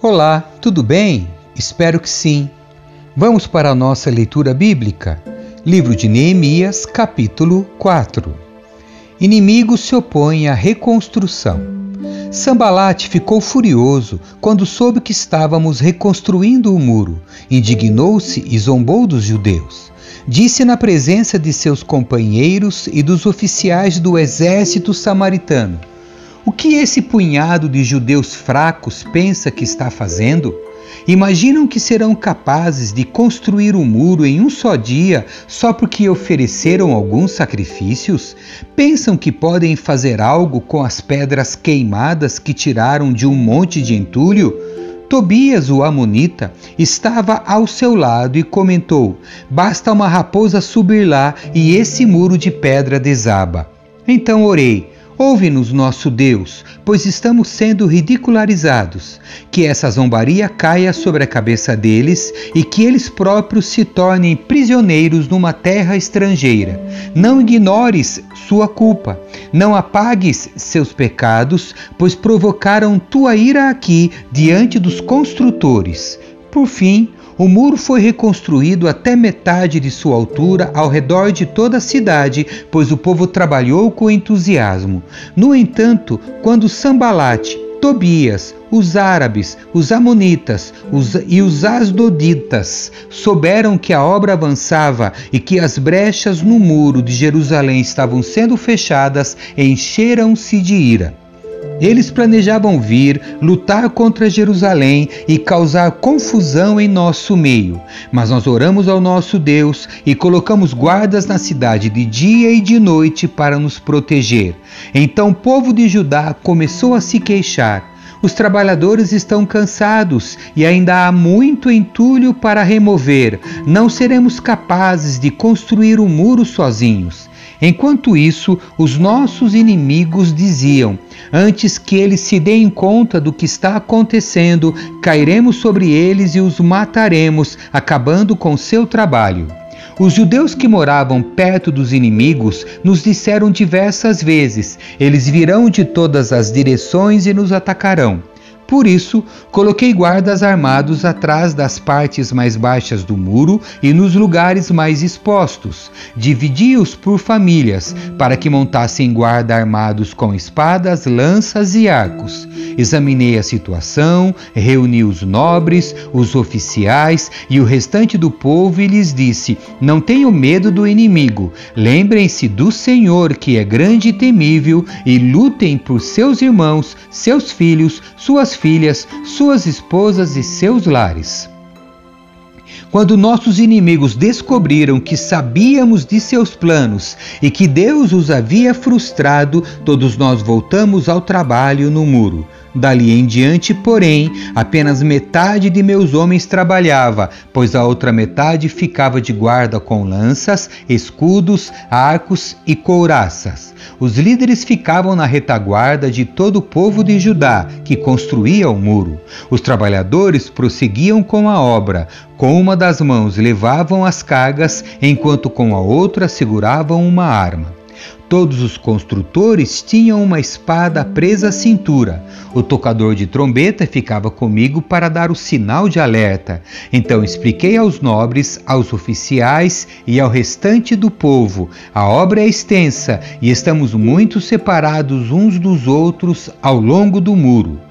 Olá, tudo bem? Espero que sim. Vamos para a nossa leitura bíblica. Livro de Neemias, capítulo 4. Inimigos se opõem à reconstrução. Sambalate ficou furioso quando soube que estávamos reconstruindo o muro. Indignou-se e zombou dos judeus. Disse na presença de seus companheiros e dos oficiais do exército samaritano: o que esse punhado de judeus fracos pensa que está fazendo? Imaginam que serão capazes de construir um muro em um só dia só porque ofereceram alguns sacrifícios? Pensam que podem fazer algo com as pedras queimadas que tiraram de um monte de entulho? Tobias, o Amonita, estava ao seu lado e comentou: Basta uma raposa subir lá e esse muro de pedra desaba. Então orei. Ouve-nos, nosso Deus, pois estamos sendo ridicularizados. Que essa zombaria caia sobre a cabeça deles e que eles próprios se tornem prisioneiros numa terra estrangeira. Não ignores sua culpa, não apagues seus pecados, pois provocaram tua ira aqui diante dos construtores. Por fim, o muro foi reconstruído até metade de sua altura ao redor de toda a cidade, pois o povo trabalhou com entusiasmo. No entanto, quando Sambalate, Tobias, os árabes, os amonitas os, e os asdoditas souberam que a obra avançava e que as brechas no muro de Jerusalém estavam sendo fechadas, encheram-se de ira. Eles planejavam vir, lutar contra Jerusalém e causar confusão em nosso meio. Mas nós oramos ao nosso Deus e colocamos guardas na cidade de dia e de noite para nos proteger. Então o povo de Judá começou a se queixar. Os trabalhadores estão cansados e ainda há muito entulho para remover. Não seremos capazes de construir o um muro sozinhos. Enquanto isso, os nossos inimigos diziam: Antes que eles se deem conta do que está acontecendo, cairemos sobre eles e os mataremos, acabando com seu trabalho. Os judeus que moravam perto dos inimigos nos disseram diversas vezes: eles virão de todas as direções e nos atacarão. Por isso, coloquei guardas armados atrás das partes mais baixas do muro e nos lugares mais expostos. Dividi-os por famílias, para que montassem guarda armados com espadas, lanças e arcos. Examinei a situação, reuni os nobres, os oficiais e o restante do povo e lhes disse: Não tenham medo do inimigo. Lembrem-se do Senhor, que é grande e temível, e lutem por seus irmãos, seus filhos, suas filhas, suas esposas e seus lares. Quando nossos inimigos descobriram que sabíamos de seus planos e que Deus os havia frustrado, todos nós voltamos ao trabalho no muro. Dali em diante, porém, apenas metade de meus homens trabalhava, pois a outra metade ficava de guarda com lanças, escudos, arcos e couraças. Os líderes ficavam na retaguarda de todo o povo de Judá, que construía o muro. Os trabalhadores prosseguiam com a obra. Com uma das mãos levavam as cargas, enquanto com a outra seguravam uma arma. Todos os construtores tinham uma espada presa à cintura. O tocador de trombeta ficava comigo para dar o sinal de alerta. Então expliquei aos nobres, aos oficiais e ao restante do povo: a obra é extensa e estamos muito separados uns dos outros ao longo do muro.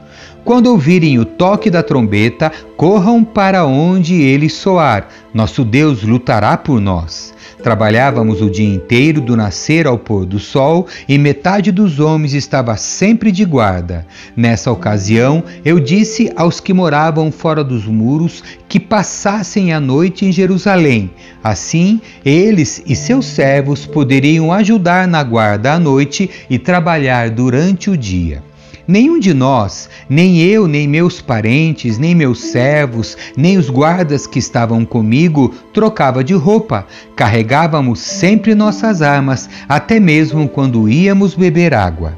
Quando ouvirem o toque da trombeta, corram para onde ele soar. Nosso Deus lutará por nós. Trabalhávamos o dia inteiro, do nascer ao pôr do sol, e metade dos homens estava sempre de guarda. Nessa ocasião, eu disse aos que moravam fora dos muros que passassem a noite em Jerusalém. Assim, eles e seus servos poderiam ajudar na guarda à noite e trabalhar durante o dia. Nenhum de nós, nem eu, nem meus parentes, nem meus servos, nem os guardas que estavam comigo, trocava de roupa. Carregávamos sempre nossas armas, até mesmo quando íamos beber água.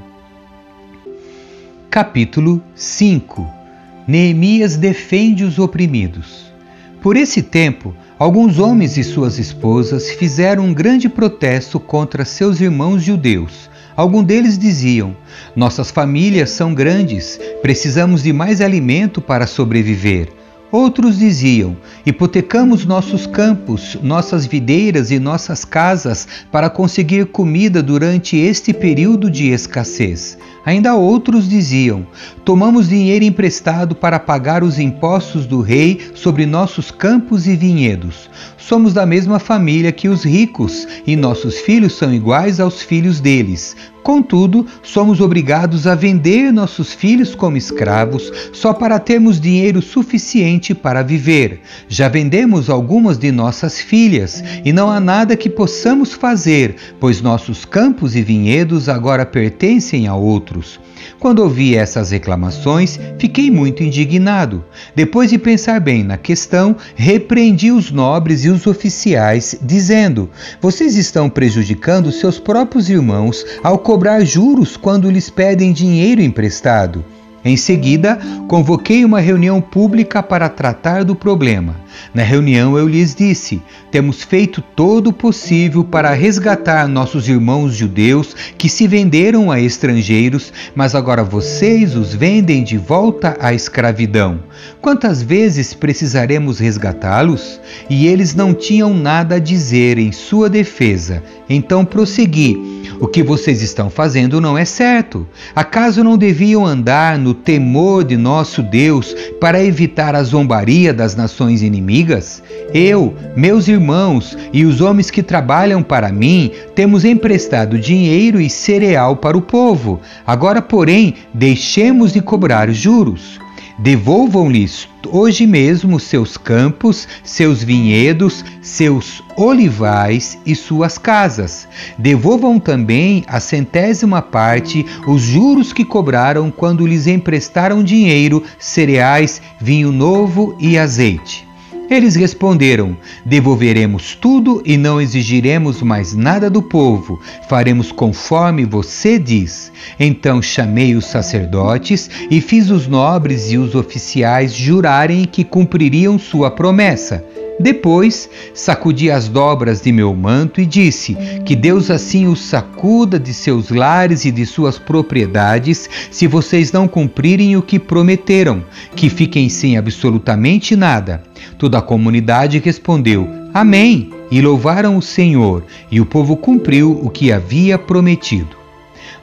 Capítulo 5 Neemias defende os oprimidos. Por esse tempo, Alguns homens e suas esposas fizeram um grande protesto contra seus irmãos judeus. Alguns deles diziam: Nossas famílias são grandes, precisamos de mais alimento para sobreviver. Outros diziam: hipotecamos nossos campos, nossas videiras e nossas casas para conseguir comida durante este período de escassez. Ainda outros diziam: tomamos dinheiro emprestado para pagar os impostos do rei sobre nossos campos e vinhedos. Somos da mesma família que os ricos e nossos filhos são iguais aos filhos deles. Contudo, somos obrigados a vender nossos filhos como escravos só para termos dinheiro suficiente para viver. Já vendemos algumas de nossas filhas e não há nada que possamos fazer, pois nossos campos e vinhedos agora pertencem a outros. Quando ouvi essas reclamações, fiquei muito indignado. Depois de pensar bem na questão, repreendi os nobres e os oficiais, dizendo: Vocês estão prejudicando seus próprios irmãos ao cobrar juros quando lhes pedem dinheiro emprestado. Em seguida, convoquei uma reunião pública para tratar do problema. Na reunião, eu lhes disse: Temos feito todo o possível para resgatar nossos irmãos judeus que se venderam a estrangeiros, mas agora vocês os vendem de volta à escravidão. Quantas vezes precisaremos resgatá-los? E eles não tinham nada a dizer em sua defesa. Então prossegui. O que vocês estão fazendo não é certo. Acaso não deviam andar no temor de nosso Deus para evitar a zombaria das nações inimigas? Eu, meus irmãos e os homens que trabalham para mim temos emprestado dinheiro e cereal para o povo. Agora, porém, deixemos de cobrar juros. Devolvam-lhes hoje mesmo seus campos, seus vinhedos, seus olivais e suas casas. Devolvam também a centésima parte os juros que cobraram quando lhes emprestaram dinheiro, cereais, vinho novo e azeite. Eles responderam: Devolveremos tudo e não exigiremos mais nada do povo, faremos conforme você diz. Então chamei os sacerdotes e fiz os nobres e os oficiais jurarem que cumpririam sua promessa. Depois sacudi as dobras de meu manto e disse: Que Deus assim os sacuda de seus lares e de suas propriedades, se vocês não cumprirem o que prometeram, que fiquem sem absolutamente nada. Toda a comunidade respondeu: Amém! E louvaram o Senhor, e o povo cumpriu o que havia prometido.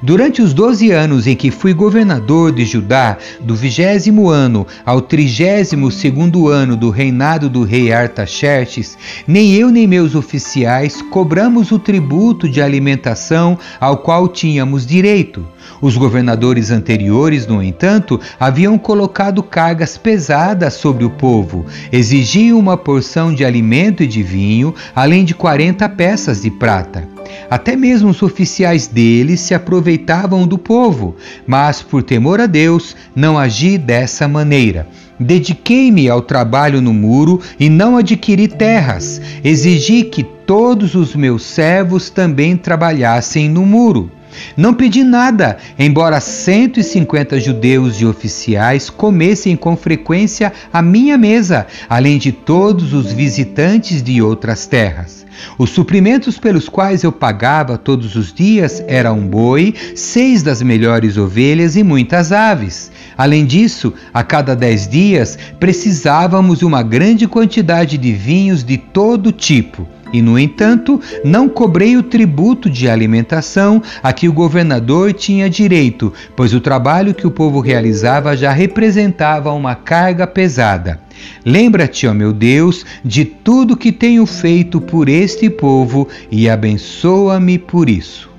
Durante os doze anos em que fui governador de Judá, do vigésimo ano ao trigésimo segundo ano do reinado do rei Artaxerxes, nem eu nem meus oficiais cobramos o tributo de alimentação ao qual tínhamos direito. Os governadores anteriores, no entanto, haviam colocado cargas pesadas sobre o povo, exigiam uma porção de alimento e de vinho, além de quarenta peças de prata. Até mesmo os oficiais deles se aproveitavam do povo, mas por temor a Deus não agi dessa maneira. Dediquei-me ao trabalho no muro e não adquiri terras. Exigi que todos os meus servos também trabalhassem no muro. Não pedi nada, embora 150 judeus e oficiais comessem com frequência à minha mesa, além de todos os visitantes de outras terras. Os suprimentos pelos quais eu pagava todos os dias era um boi, seis das melhores ovelhas e muitas aves. Além disso, a cada dez dias precisávamos uma grande quantidade de vinhos de todo tipo. E, no entanto, não cobrei o tributo de alimentação a que o governador tinha direito, pois o trabalho que o povo realizava já representava uma carga pesada. Lembra-te, ó meu Deus, de tudo que tenho feito por este povo e abençoa-me por isso.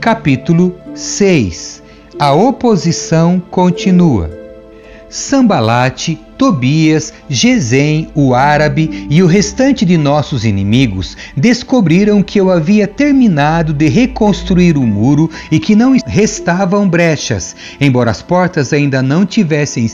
Capítulo 6 A oposição continua. Sambalate, Tobias, Gesem, o árabe e o restante de nossos inimigos descobriram que eu havia terminado de reconstruir o muro e que não restavam brechas, embora as portas ainda não tivessem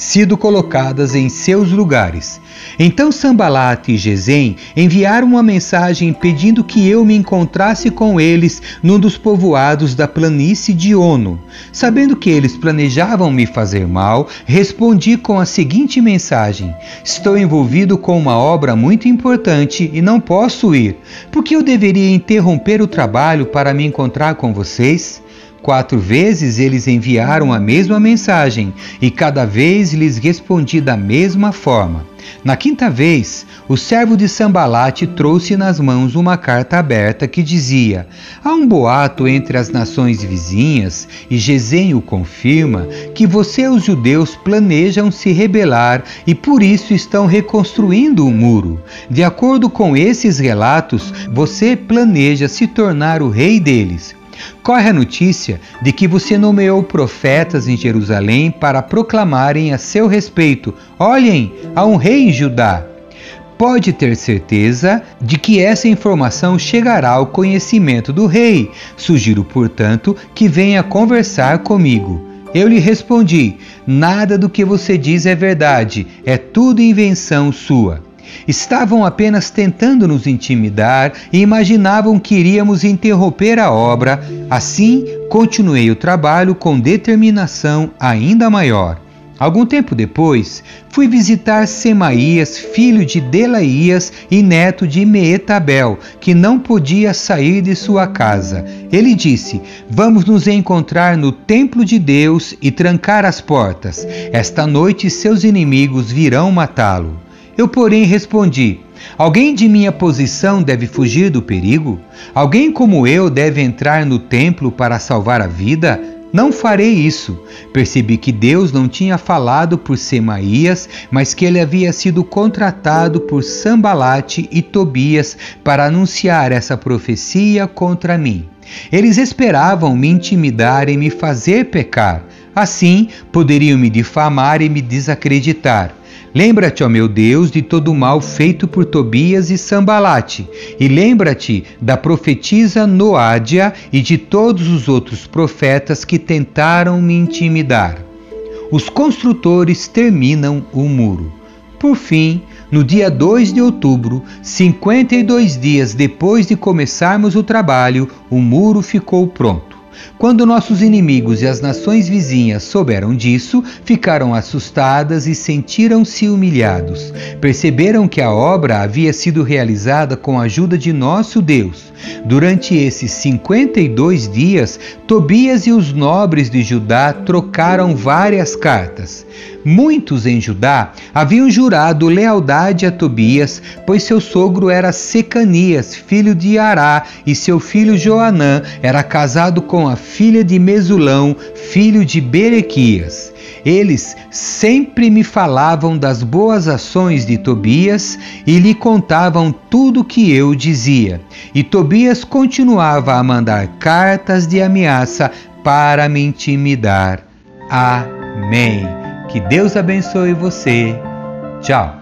sido colocadas em seus lugares. Então Sambalate e Gesem enviaram uma mensagem pedindo que eu me encontrasse com eles num dos povoados da planície de Ono. Sabendo que eles planejavam me fazer mal, respondi com a seguinte mensagem: Estou envolvido com uma obra muito importante e não posso ir. Por que eu deveria interromper o trabalho para me encontrar com vocês? Quatro vezes eles enviaram a mesma mensagem e cada vez lhes respondi da mesma forma. Na quinta vez, o servo de Sambalate trouxe nas mãos uma carta aberta que dizia: Há um boato entre as nações vizinhas, e Gesem o confirma, que você os judeus planejam se rebelar e por isso estão reconstruindo o muro. De acordo com esses relatos, você planeja se tornar o rei deles. Corre a notícia de que você nomeou profetas em Jerusalém para proclamarem a seu respeito: Olhem, há um rei em Judá. Pode ter certeza de que essa informação chegará ao conhecimento do rei. Sugiro, portanto, que venha conversar comigo. Eu lhe respondi: Nada do que você diz é verdade, é tudo invenção sua. Estavam apenas tentando nos intimidar e imaginavam que iríamos interromper a obra. Assim, continuei o trabalho com determinação ainda maior. Algum tempo depois, fui visitar Semaías, filho de Delaías e neto de Meetabel, que não podia sair de sua casa. Ele disse: Vamos nos encontrar no templo de Deus e trancar as portas. Esta noite seus inimigos virão matá-lo. Eu, porém, respondi: Alguém de minha posição deve fugir do perigo? Alguém como eu deve entrar no templo para salvar a vida? Não farei isso. Percebi que Deus não tinha falado por Semaías, mas que ele havia sido contratado por Sambalate e Tobias para anunciar essa profecia contra mim. Eles esperavam me intimidar e me fazer pecar. Assim, poderiam me difamar e me desacreditar. Lembra-te, ó meu Deus, de todo o mal feito por Tobias e Sambalate, e lembra-te da profetisa Noádia e de todos os outros profetas que tentaram me intimidar. Os construtores terminam o muro. Por fim, no dia 2 de outubro, 52 dias depois de começarmos o trabalho, o muro ficou pronto. Quando nossos inimigos e as nações vizinhas souberam disso, ficaram assustadas e sentiram-se humilhados. Perceberam que a obra havia sido realizada com a ajuda de nosso Deus. Durante esses 52 dias, Tobias e os nobres de Judá trocaram várias cartas. Muitos em Judá haviam jurado lealdade a Tobias, pois seu sogro era Secanias, filho de Ará, e seu filho Joanã era casado com a filha de Mesulão, filho de Berequias. Eles sempre me falavam das boas ações de Tobias e lhe contavam tudo o que eu dizia. E Tobias continuava a mandar cartas de ameaça para me intimidar. Amém. Que Deus abençoe você. Tchau.